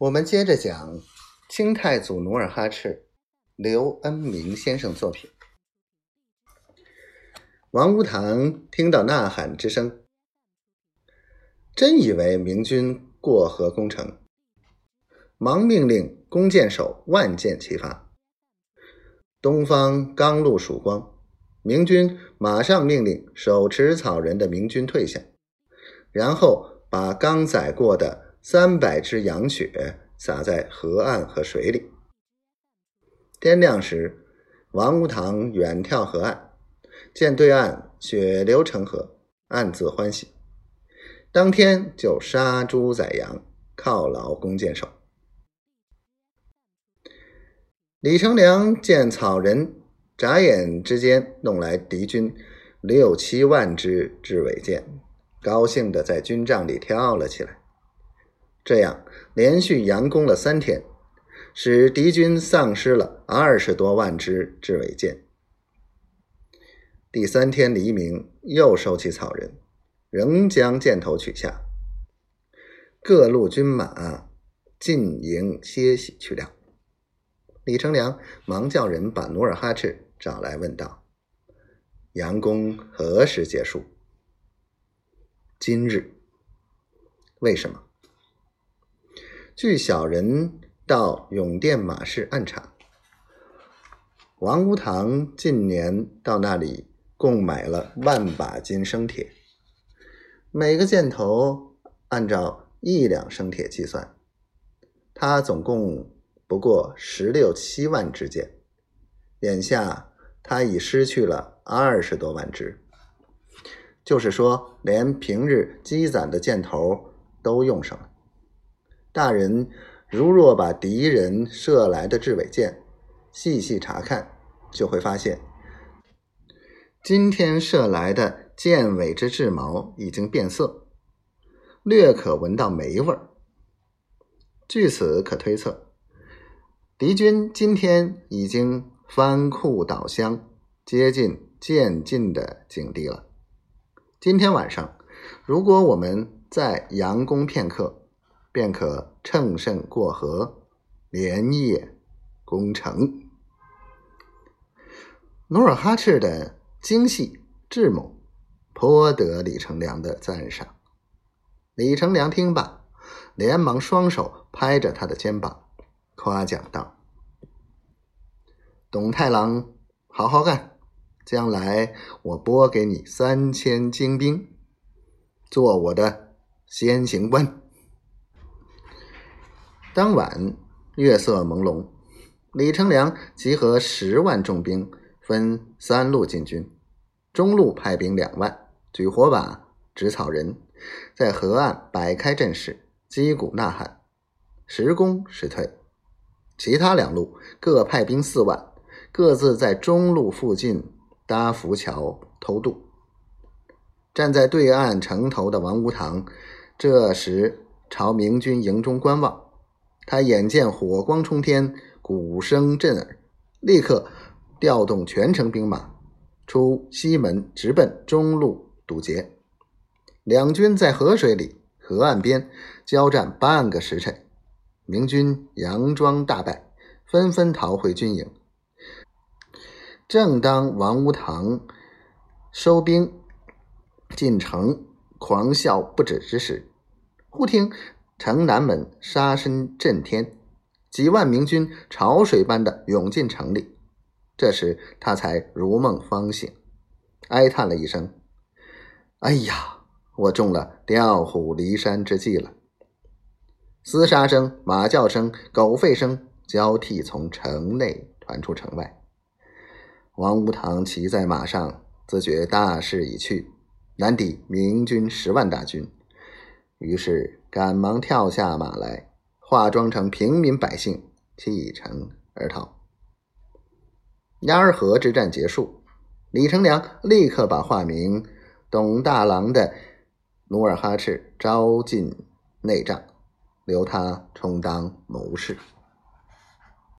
我们接着讲清太祖努尔哈赤，刘恩明先生作品。王屋堂听到呐喊之声，真以为明军过河攻城，忙命令弓箭手万箭齐发。东方刚露曙光，明军马上命令手持草人的明军退下，然后把刚宰过的三百只羊血洒在河岸和水里。天亮时，王屋堂远眺河岸，见对岸血流成河，暗自欢喜。当天就杀猪宰羊，犒劳弓箭手。李成梁见草人眨眼之间弄来敌军六七万支雉尾箭，高兴的在军帐里跳了起来。这样连续佯攻了三天，使敌军丧失了二十多万支制尾箭。第三天黎明，又收起草人，仍将箭头取下，各路军马进营歇息去了。李成梁忙叫人把努尔哈赤找来，问道：“佯攻何时结束？”“今日。”“为什么？”“据小人到永殿马市暗查，王屋堂近年到那里共买了万把金生铁，每个箭头按照一两生铁计算，他总共。”不过十六七万支箭，眼下他已失去了二十多万支，就是说，连平日积攒的箭头都用上了。大人如若把敌人射来的雉尾箭细细查看，就会发现，今天射来的箭尾之雉毛已经变色，略可闻到霉味儿。据此可推测。敌军今天已经翻库倒箱，接近渐进的境地了。今天晚上，如果我们再佯攻片刻，便可乘胜过河，连夜攻城。努尔哈赤的精细智谋，颇得李成梁的赞赏。李成梁听罢，连忙双手拍着他的肩膀。夸奖道：“董太郎，好好干！将来我拨给你三千精兵，做我的先行官。”当晚月色朦胧，李成梁集合十万重兵，分三路进军。中路派兵两万，举火把、植草人，在河岸摆开阵势，击鼓呐喊，时攻时退。其他两路各派兵四万，各自在中路附近搭浮桥偷渡。站在对岸城头的王屋堂，这时朝明军营中观望。他眼见火光冲天，鼓声震耳，立刻调动全城兵马出西门，直奔中路堵截。两军在河水里、河岸边交战半个时辰。明军佯装大败，纷纷逃回军营。正当王屋堂收兵进城，狂笑不止之时，忽听城南门杀声震天，几万明军潮水般的涌进城里。这时他才如梦方醒，哀叹了一声：“哎呀，我中了调虎离山之计了。”厮杀声、马叫声、狗吠声交替从城内传出城外。王屋堂骑在马上，自觉大势已去，难抵明军十万大军，于是赶忙跳下马来，化妆成平民百姓，弃城而逃。鸭儿河之战结束，李成梁立刻把化名董大郎的努尔哈赤招进内帐。留他充当谋士。